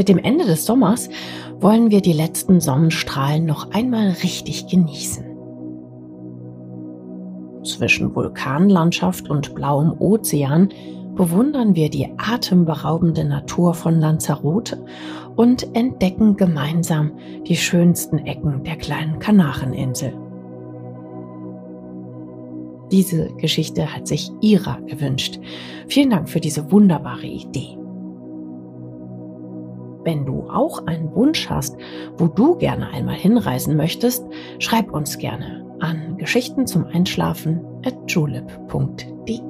Mit dem Ende des Sommers wollen wir die letzten Sonnenstrahlen noch einmal richtig genießen. Zwischen Vulkanlandschaft und blauem Ozean bewundern wir die atemberaubende Natur von Lanzarote und entdecken gemeinsam die schönsten Ecken der kleinen Kanareninsel. Diese Geschichte hat sich Ira gewünscht. Vielen Dank für diese wunderbare Idee. Wenn du auch einen Wunsch hast, wo du gerne einmal hinreisen möchtest, schreib uns gerne an Geschichten zum Einschlafen at julep.de.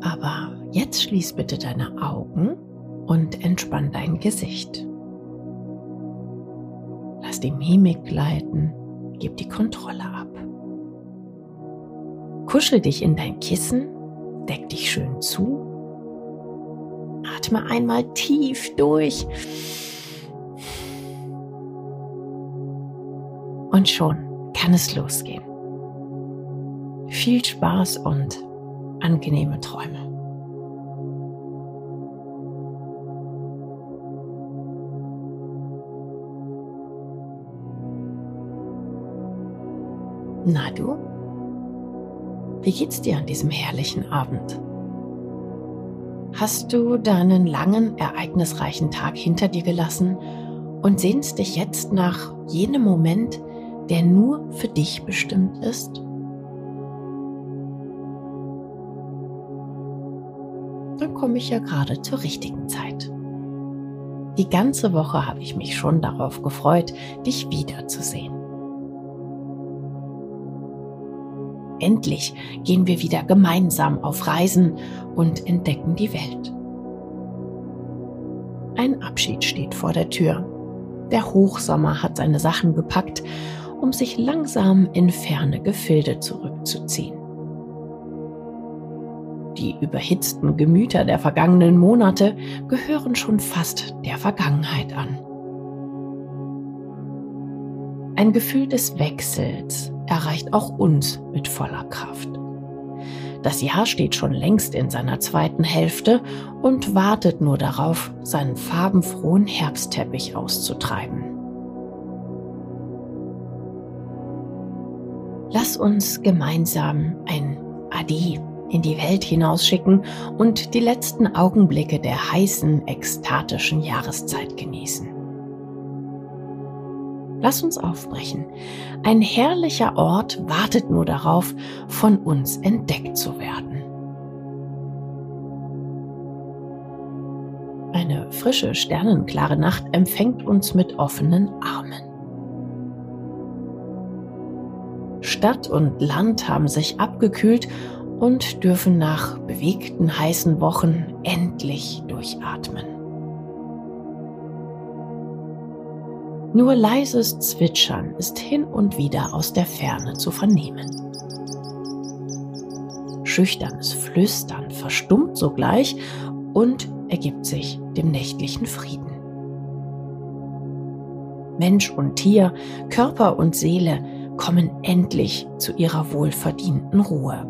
Aber jetzt schließ bitte deine Augen und entspann dein Gesicht. Lass die Mimik gleiten, gib die Kontrolle ab. Kuschel dich in dein Kissen, deck dich schön zu. Atme einmal tief durch. Und schon kann es losgehen. Viel Spaß und angenehme Träume. Na du? Wie geht's dir an diesem herrlichen Abend? Hast du deinen langen, ereignisreichen Tag hinter dir gelassen und sehnst dich jetzt nach jenem Moment, der nur für dich bestimmt ist? Dann komme ich ja gerade zur richtigen Zeit. Die ganze Woche habe ich mich schon darauf gefreut, dich wiederzusehen. Endlich gehen wir wieder gemeinsam auf Reisen und entdecken die Welt. Ein Abschied steht vor der Tür. Der Hochsommer hat seine Sachen gepackt, um sich langsam in ferne Gefilde zurückzuziehen. Die überhitzten Gemüter der vergangenen Monate gehören schon fast der Vergangenheit an. Ein Gefühl des Wechsels erreicht auch uns mit voller Kraft. Das Jahr steht schon längst in seiner zweiten Hälfte und wartet nur darauf, seinen farbenfrohen Herbstteppich auszutreiben. Lass uns gemeinsam ein Ade in die Welt hinausschicken und die letzten Augenblicke der heißen, ekstatischen Jahreszeit genießen. Lass uns aufbrechen. Ein herrlicher Ort wartet nur darauf, von uns entdeckt zu werden. Eine frische, sternenklare Nacht empfängt uns mit offenen Armen. Stadt und Land haben sich abgekühlt und dürfen nach bewegten heißen Wochen endlich durchatmen. Nur leises Zwitschern ist hin und wieder aus der Ferne zu vernehmen. Schüchternes Flüstern verstummt sogleich und ergibt sich dem nächtlichen Frieden. Mensch und Tier, Körper und Seele kommen endlich zu ihrer wohlverdienten Ruhe.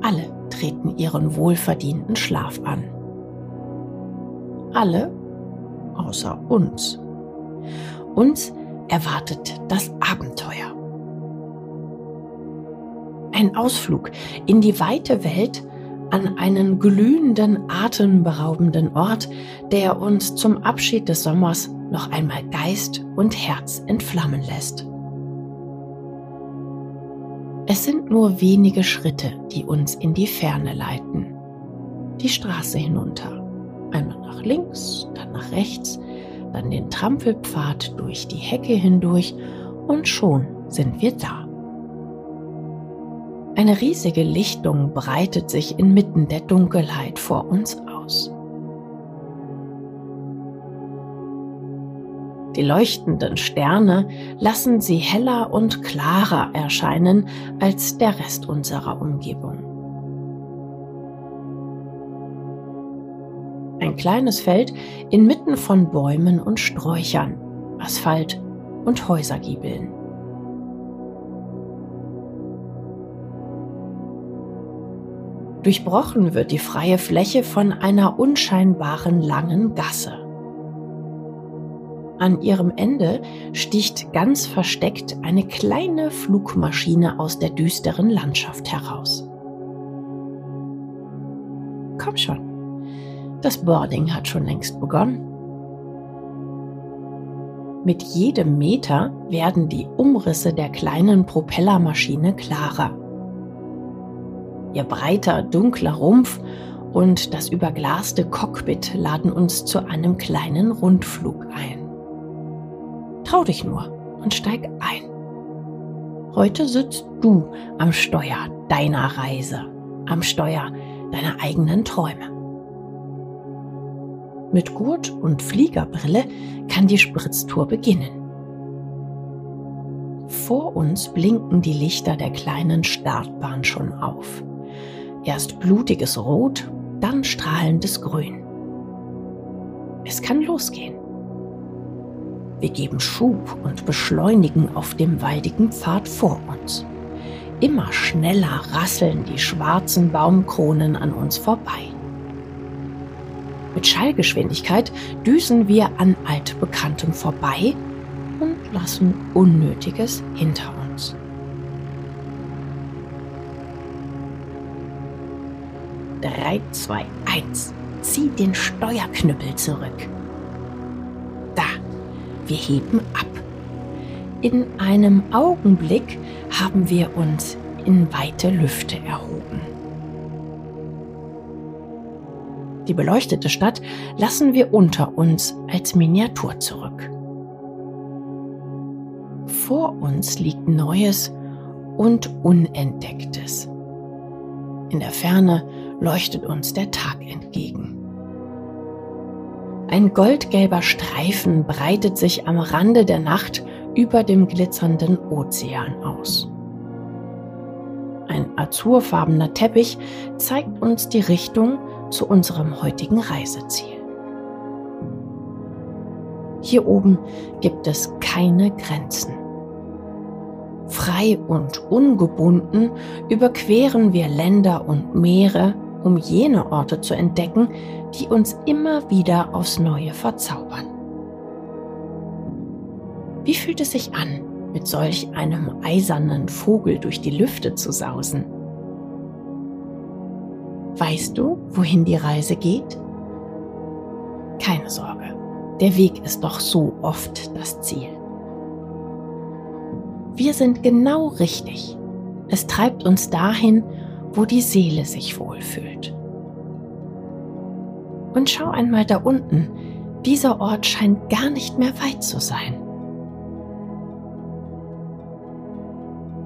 Alle treten ihren wohlverdienten Schlaf an. Alle außer uns. Uns erwartet das Abenteuer. Ein Ausflug in die weite Welt an einen glühenden, atemberaubenden Ort, der uns zum Abschied des Sommers noch einmal Geist und Herz entflammen lässt. Es sind nur wenige Schritte, die uns in die Ferne leiten. Die Straße hinunter. Nach links, dann nach rechts, dann den Trampelpfad durch die Hecke hindurch und schon sind wir da. Eine riesige Lichtung breitet sich inmitten der Dunkelheit vor uns aus. Die leuchtenden Sterne lassen sie heller und klarer erscheinen als der Rest unserer Umgebung. Ein kleines Feld inmitten von Bäumen und Sträuchern, Asphalt und Häusergiebeln. Durchbrochen wird die freie Fläche von einer unscheinbaren langen Gasse. An ihrem Ende sticht ganz versteckt eine kleine Flugmaschine aus der düsteren Landschaft heraus. Komm schon, das Boarding hat schon längst begonnen. Mit jedem Meter werden die Umrisse der kleinen Propellermaschine klarer. Ihr breiter, dunkler Rumpf und das überglaste Cockpit laden uns zu einem kleinen Rundflug ein. Trau dich nur und steig ein. Heute sitzt du am Steuer deiner Reise, am Steuer deiner eigenen Träume. Mit Gurt und Fliegerbrille kann die Spritztour beginnen. Vor uns blinken die Lichter der kleinen Startbahn schon auf. Erst blutiges Rot, dann strahlendes Grün. Es kann losgehen. Wir geben Schub und beschleunigen auf dem waldigen Pfad vor uns. Immer schneller rasseln die schwarzen Baumkronen an uns vorbei. Mit Schallgeschwindigkeit düsen wir an altbekanntem vorbei und lassen Unnötiges hinter uns. Drei, zwei, eins. Zieh den Steuerknüppel zurück. Wir heben ab. In einem Augenblick haben wir uns in weite Lüfte erhoben. Die beleuchtete Stadt lassen wir unter uns als Miniatur zurück. Vor uns liegt Neues und Unentdecktes. In der Ferne leuchtet uns der Tag entgegen. Ein goldgelber Streifen breitet sich am Rande der Nacht über dem glitzernden Ozean aus. Ein azurfarbener Teppich zeigt uns die Richtung zu unserem heutigen Reiseziel. Hier oben gibt es keine Grenzen. Frei und ungebunden überqueren wir Länder und Meere, um jene Orte zu entdecken, die uns immer wieder aufs Neue verzaubern. Wie fühlt es sich an, mit solch einem eisernen Vogel durch die Lüfte zu sausen? Weißt du, wohin die Reise geht? Keine Sorge, der Weg ist doch so oft das Ziel. Wir sind genau richtig. Es treibt uns dahin, wo die Seele sich wohlfühlt. Und schau einmal da unten, dieser Ort scheint gar nicht mehr weit zu sein.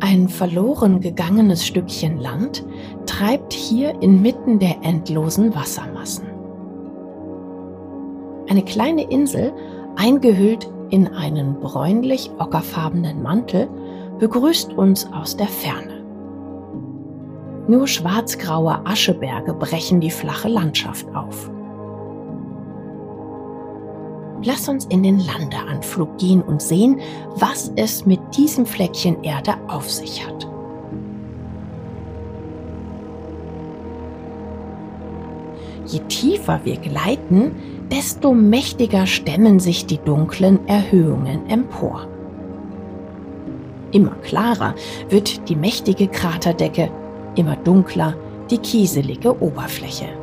Ein verloren gegangenes Stückchen Land treibt hier inmitten der endlosen Wassermassen. Eine kleine Insel, eingehüllt in einen bräunlich ockerfarbenen Mantel, begrüßt uns aus der Ferne. Nur schwarzgraue Ascheberge brechen die flache Landschaft auf. Lass uns in den Landeanflug gehen und sehen, was es mit diesem Fleckchen Erde auf sich hat. Je tiefer wir gleiten, desto mächtiger stemmen sich die dunklen Erhöhungen empor. Immer klarer wird die mächtige Kraterdecke immer dunkler die kieselige Oberfläche.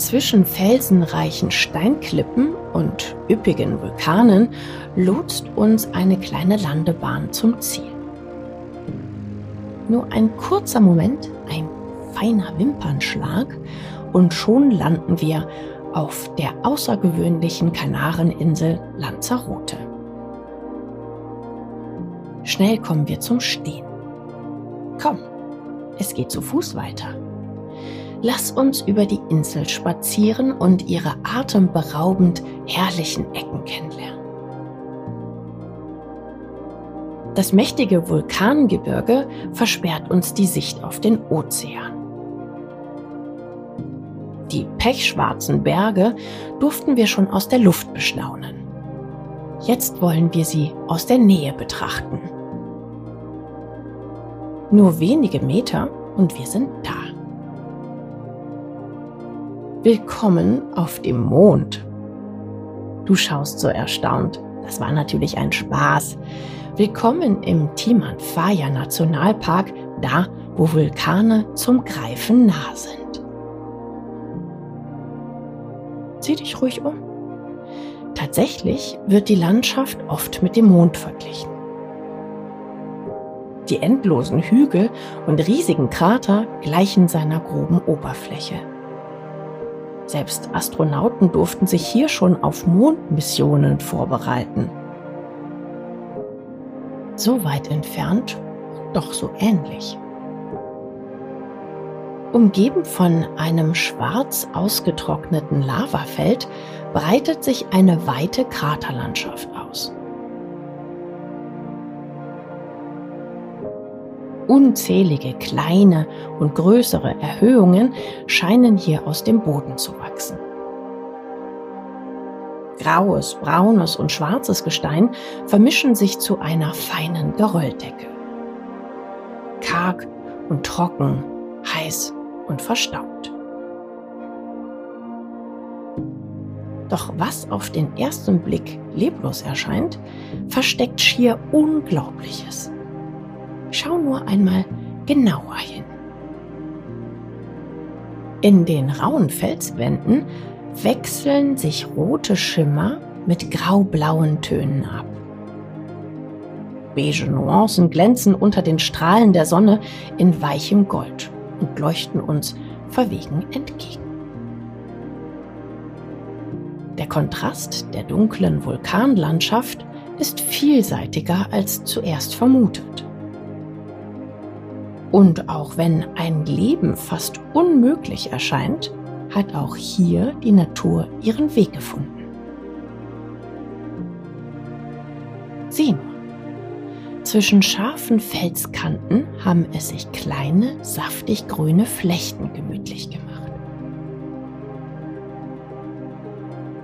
Zwischen felsenreichen Steinklippen und üppigen Vulkanen lotst uns eine kleine Landebahn zum Ziel. Nur ein kurzer Moment, ein feiner Wimpernschlag und schon landen wir auf der außergewöhnlichen Kanareninsel Lanzarote. Schnell kommen wir zum Stehen. Komm, es geht zu Fuß weiter. Lass uns über die Insel spazieren und ihre atemberaubend herrlichen Ecken kennenlernen. Das mächtige Vulkangebirge versperrt uns die Sicht auf den Ozean. Die pechschwarzen Berge durften wir schon aus der Luft bestaunen. Jetzt wollen wir sie aus der Nähe betrachten. Nur wenige Meter und wir sind da. Willkommen auf dem Mond. Du schaust so erstaunt. Das war natürlich ein Spaß. Willkommen im Timanfaya Nationalpark, da wo Vulkane zum Greifen nah sind. Sieh dich ruhig um. Tatsächlich wird die Landschaft oft mit dem Mond verglichen. Die endlosen Hügel und riesigen Krater gleichen seiner groben Oberfläche. Selbst Astronauten durften sich hier schon auf Mondmissionen vorbereiten so weit entfernt, doch so ähnlich. Umgeben von einem schwarz ausgetrockneten Lavafeld breitet sich eine weite Kraterlandschaft aus. Unzählige kleine und größere Erhöhungen scheinen hier aus dem Boden zu wachsen. Graues, braunes und schwarzes Gestein vermischen sich zu einer feinen Gerölldecke. Karg und trocken, heiß und verstaubt. Doch was auf den ersten Blick leblos erscheint, versteckt schier Unglaubliches. Schau nur einmal genauer hin. In den rauen Felswänden wechseln sich rote Schimmer mit graublauen Tönen ab. Beige Nuancen glänzen unter den Strahlen der Sonne in weichem Gold und leuchten uns verwegen entgegen. Der Kontrast der dunklen Vulkanlandschaft ist vielseitiger als zuerst vermutet. Und auch wenn ein Leben fast unmöglich erscheint, hat auch hier die Natur ihren Weg gefunden. Sieh nur, zwischen scharfen Felskanten haben es sich kleine, saftig grüne Flechten gemütlich gemacht.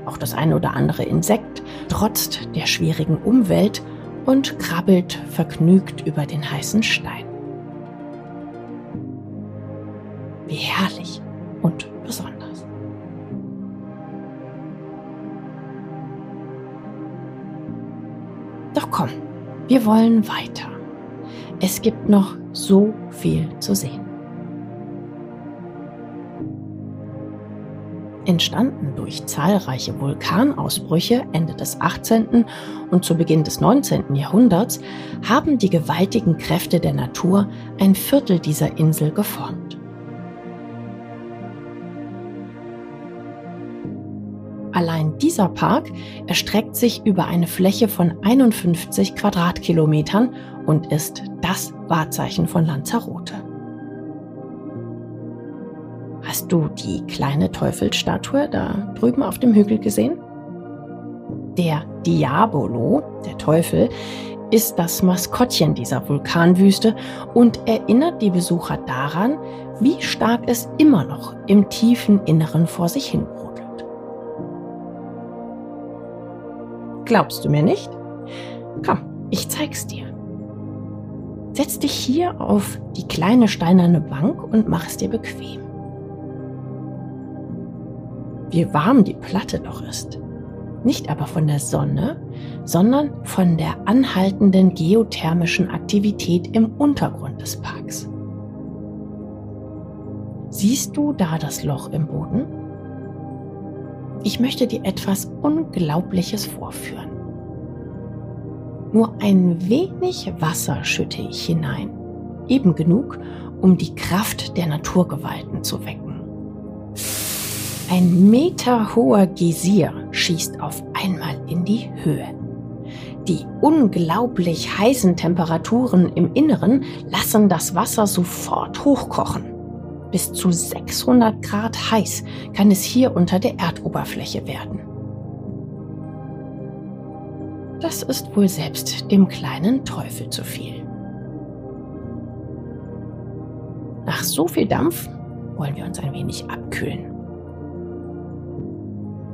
Auch das ein oder andere Insekt trotzt der schwierigen Umwelt und krabbelt vergnügt über den heißen Stein. Wir wollen weiter. Es gibt noch so viel zu sehen. Entstanden durch zahlreiche Vulkanausbrüche Ende des 18. und zu Beginn des 19. Jahrhunderts haben die gewaltigen Kräfte der Natur ein Viertel dieser Insel geformt. Allein dieser Park erstreckt sich über eine Fläche von 51 Quadratkilometern und ist das Wahrzeichen von Lanzarote. Hast du die kleine Teufelsstatue da drüben auf dem Hügel gesehen? Der Diabolo, der Teufel, ist das Maskottchen dieser Vulkanwüste und erinnert die Besucher daran, wie stark es immer noch im tiefen Inneren vor sich hin Glaubst du mir nicht? Komm, ich zeig's dir. Setz dich hier auf die kleine steinerne Bank und mach es dir bequem. Wie warm die Platte doch ist. Nicht aber von der Sonne, sondern von der anhaltenden geothermischen Aktivität im Untergrund des Parks. Siehst du da das Loch im Boden? Ich möchte dir etwas Unglaubliches vorführen. Nur ein wenig Wasser schütte ich hinein, eben genug, um die Kraft der Naturgewalten zu wecken. Ein meterhoher Geysir schießt auf einmal in die Höhe. Die unglaublich heißen Temperaturen im Inneren lassen das Wasser sofort hochkochen. Bis zu 600 Grad heiß kann es hier unter der Erdoberfläche werden. Das ist wohl selbst dem kleinen Teufel zu viel. Nach so viel Dampf wollen wir uns ein wenig abkühlen.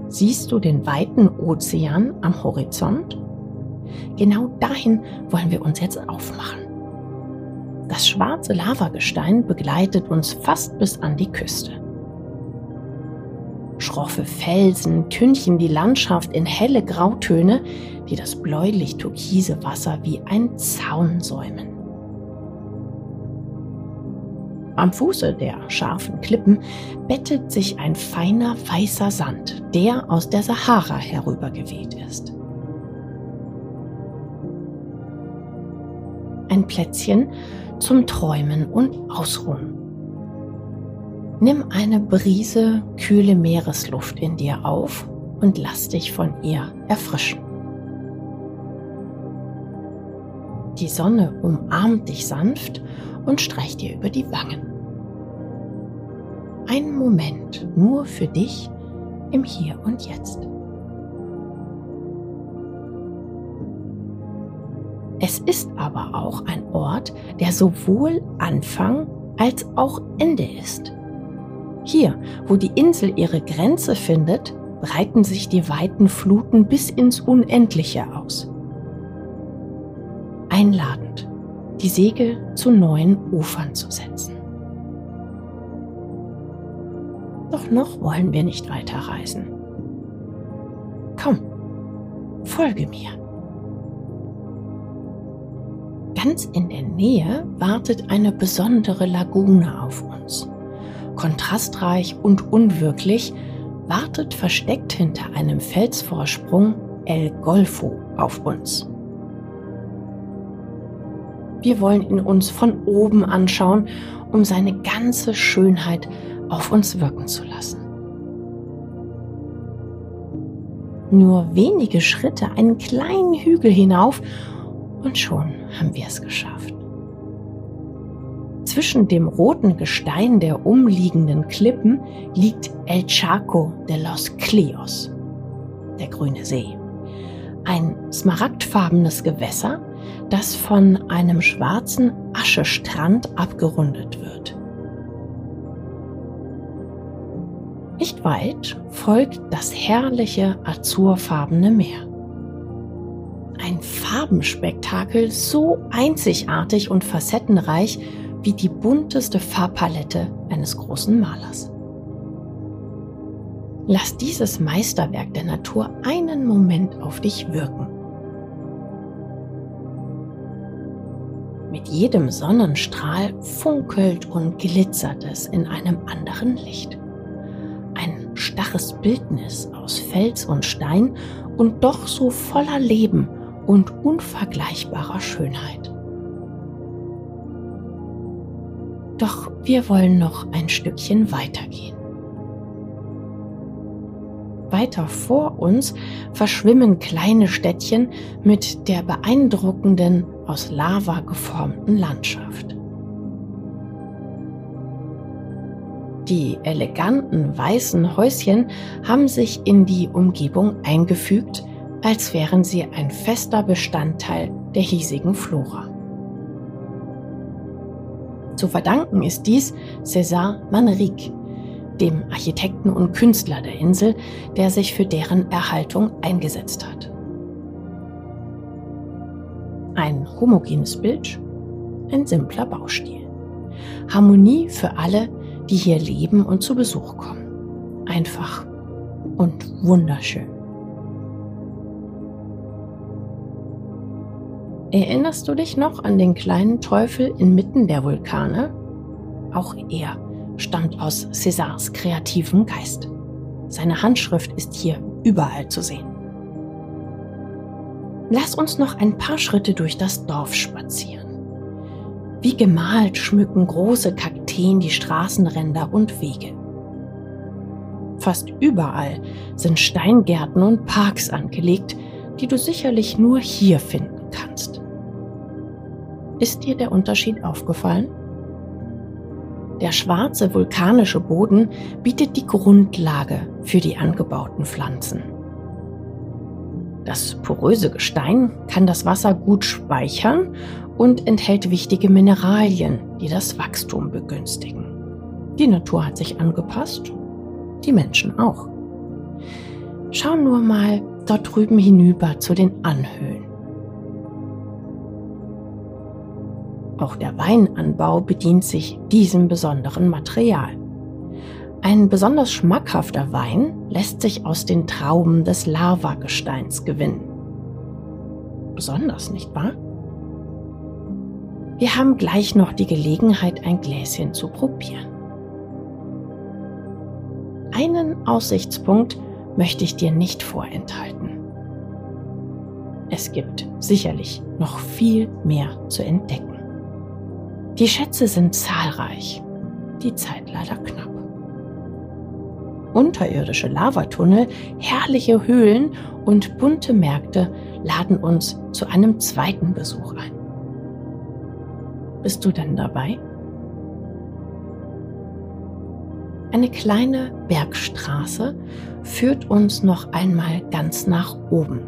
Siehst du den weiten Ozean am Horizont? Genau dahin wollen wir uns jetzt aufmachen. Das schwarze Lavagestein begleitet uns fast bis an die Küste. Schroffe Felsen tünchen die Landschaft in helle Grautöne, die das bläulich-türkise Wasser wie ein Zaun säumen. Am Fuße der scharfen Klippen bettet sich ein feiner weißer Sand, der aus der Sahara herübergeweht ist. Ein Plätzchen zum Träumen und Ausruhen. Nimm eine Brise kühle Meeresluft in dir auf und lass dich von ihr erfrischen. Die Sonne umarmt dich sanft und streicht dir über die Wangen. Ein Moment nur für dich im Hier und Jetzt. Aber auch ein Ort, der sowohl Anfang als auch Ende ist. Hier, wo die Insel ihre Grenze findet, breiten sich die weiten Fluten bis ins Unendliche aus. Einladend, die Segel zu neuen Ufern zu setzen. Doch noch wollen wir nicht weiterreisen. Komm, folge mir. Ganz in der Nähe wartet eine besondere Lagune auf uns. Kontrastreich und unwirklich wartet versteckt hinter einem Felsvorsprung El Golfo auf uns. Wir wollen ihn uns von oben anschauen, um seine ganze Schönheit auf uns wirken zu lassen. Nur wenige Schritte einen kleinen Hügel hinauf und schon haben wir es geschafft. Zwischen dem roten Gestein der umliegenden Klippen liegt El Chaco de los Clios, der grüne See. Ein smaragdfarbenes Gewässer, das von einem schwarzen Aschestrand abgerundet wird. Nicht weit folgt das herrliche azurfarbene Meer. Farbenspektakel so einzigartig und facettenreich wie die bunteste Farbpalette eines großen Malers. Lass dieses Meisterwerk der Natur einen Moment auf dich wirken. Mit jedem Sonnenstrahl funkelt und glitzert es in einem anderen Licht. Ein starres Bildnis aus Fels und Stein und doch so voller Leben und unvergleichbarer Schönheit. Doch wir wollen noch ein Stückchen weitergehen. Weiter vor uns verschwimmen kleine Städtchen mit der beeindruckenden, aus Lava geformten Landschaft. Die eleganten weißen Häuschen haben sich in die Umgebung eingefügt, als wären sie ein fester Bestandteil der hiesigen Flora. Zu verdanken ist dies César Manrique, dem Architekten und Künstler der Insel, der sich für deren Erhaltung eingesetzt hat. Ein homogenes Bild, ein simpler Baustil. Harmonie für alle, die hier leben und zu Besuch kommen. Einfach und wunderschön. Erinnerst du dich noch an den kleinen Teufel inmitten der Vulkane? Auch er stammt aus Césars kreativem Geist. Seine Handschrift ist hier überall zu sehen. Lass uns noch ein paar Schritte durch das Dorf spazieren. Wie gemalt schmücken große Kakteen die Straßenränder und Wege. Fast überall sind Steingärten und Parks angelegt, die du sicherlich nur hier finden kannst. Ist dir der Unterschied aufgefallen? Der schwarze vulkanische Boden bietet die Grundlage für die angebauten Pflanzen. Das poröse Gestein kann das Wasser gut speichern und enthält wichtige Mineralien, die das Wachstum begünstigen. Die Natur hat sich angepasst, die Menschen auch. Schau nur mal dort drüben hinüber zu den Anhöhen. Auch der Weinanbau bedient sich diesem besonderen Material. Ein besonders schmackhafter Wein lässt sich aus den Trauben des Lavagesteins gewinnen. Besonders, nicht wahr? Wir haben gleich noch die Gelegenheit, ein Gläschen zu probieren. Einen Aussichtspunkt möchte ich dir nicht vorenthalten. Es gibt sicherlich noch viel mehr zu entdecken. Die Schätze sind zahlreich, die Zeit leider knapp. Unterirdische Lavatunnel, herrliche Höhlen und bunte Märkte laden uns zu einem zweiten Besuch ein. Bist du denn dabei? Eine kleine Bergstraße führt uns noch einmal ganz nach oben.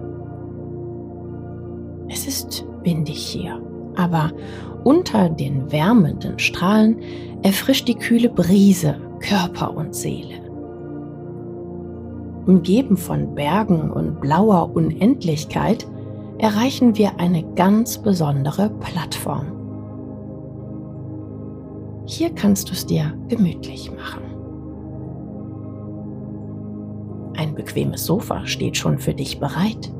Es ist windig hier, aber unter den wärmenden Strahlen erfrischt die kühle Brise Körper und Seele. Umgeben von Bergen und blauer Unendlichkeit erreichen wir eine ganz besondere Plattform. Hier kannst du es dir gemütlich machen. Ein bequemes Sofa steht schon für dich bereit.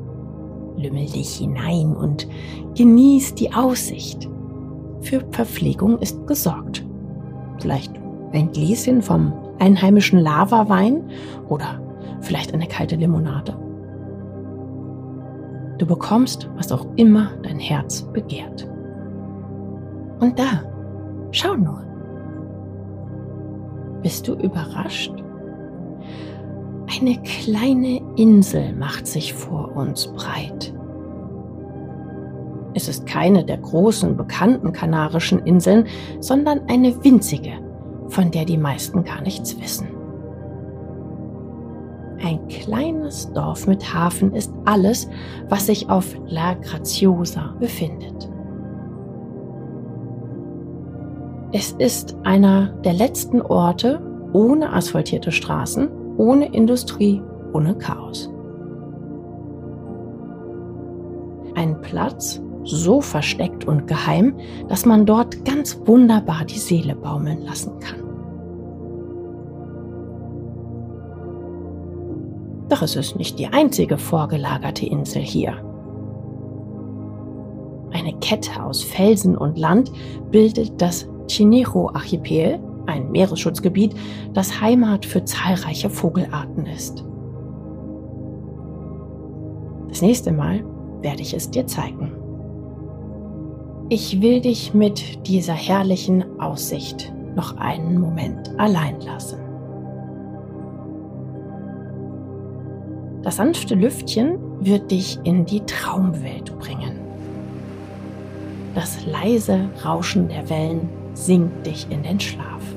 Lümmel dich hinein und genieß die Aussicht. Für Verpflegung ist gesorgt. Vielleicht ein Gläschen vom einheimischen Lavawein oder vielleicht eine kalte Limonade. Du bekommst, was auch immer dein Herz begehrt. Und da, schau nur. Bist du überrascht? Eine kleine Insel macht sich vor uns breit. Es ist keine der großen bekannten kanarischen Inseln, sondern eine winzige, von der die meisten gar nichts wissen. Ein kleines Dorf mit Hafen ist alles, was sich auf La Graziosa befindet. Es ist einer der letzten Orte ohne asphaltierte Straßen, ohne Industrie, ohne Chaos. Ein Platz so versteckt und geheim, dass man dort ganz wunderbar die Seele baumeln lassen kann. Doch es ist nicht die einzige vorgelagerte Insel hier. Eine Kette aus Felsen und Land bildet das Chinijo-Archipel, ein Meeresschutzgebiet, das Heimat für zahlreiche Vogelarten ist. Das nächste Mal werde ich es dir zeigen. Ich will dich mit dieser herrlichen Aussicht noch einen Moment allein lassen. Das sanfte Lüftchen wird dich in die Traumwelt bringen. Das leise Rauschen der Wellen sinkt dich in den Schlaf.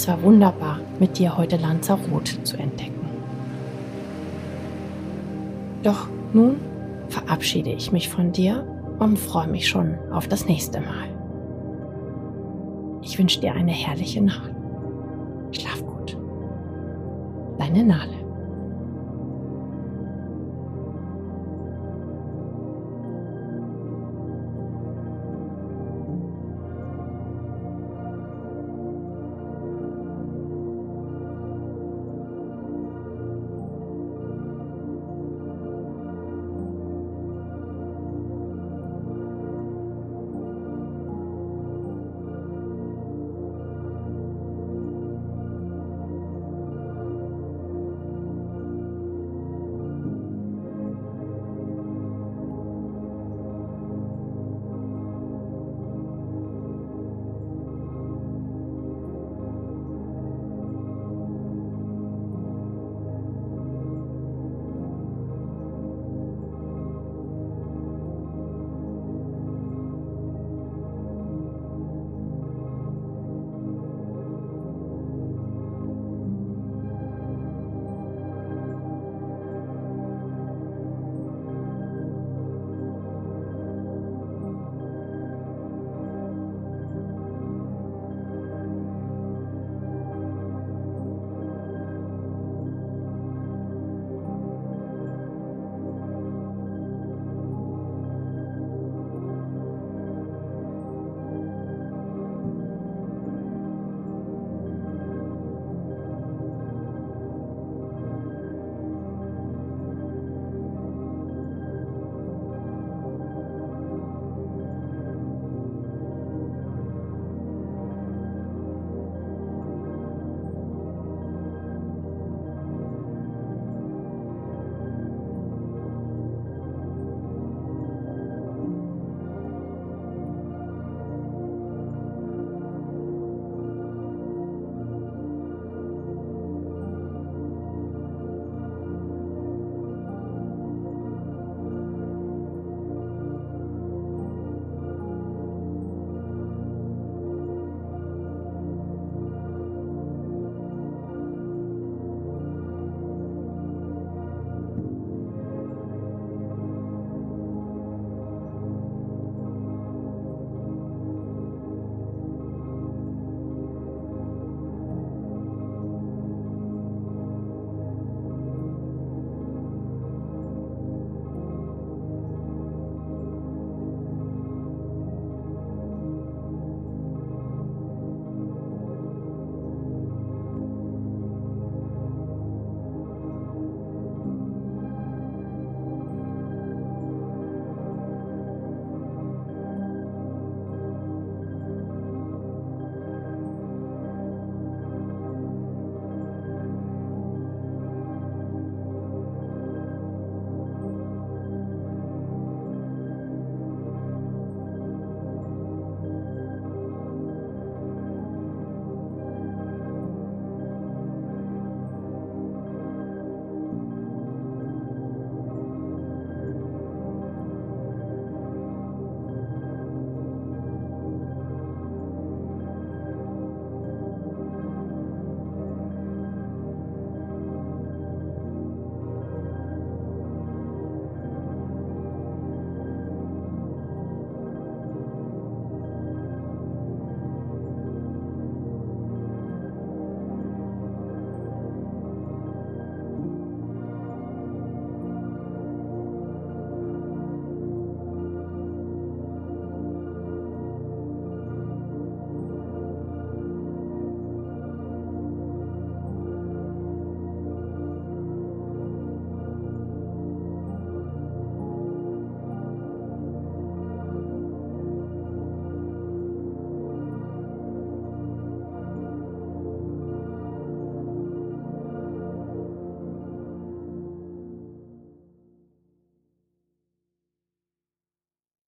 Es war wunderbar, mit dir heute Lanzarote zu entdecken. Doch nun verabschiede ich mich von dir und freue mich schon auf das nächste Mal. Ich wünsche dir eine herrliche Nacht. Schlaf gut. Deine Nale.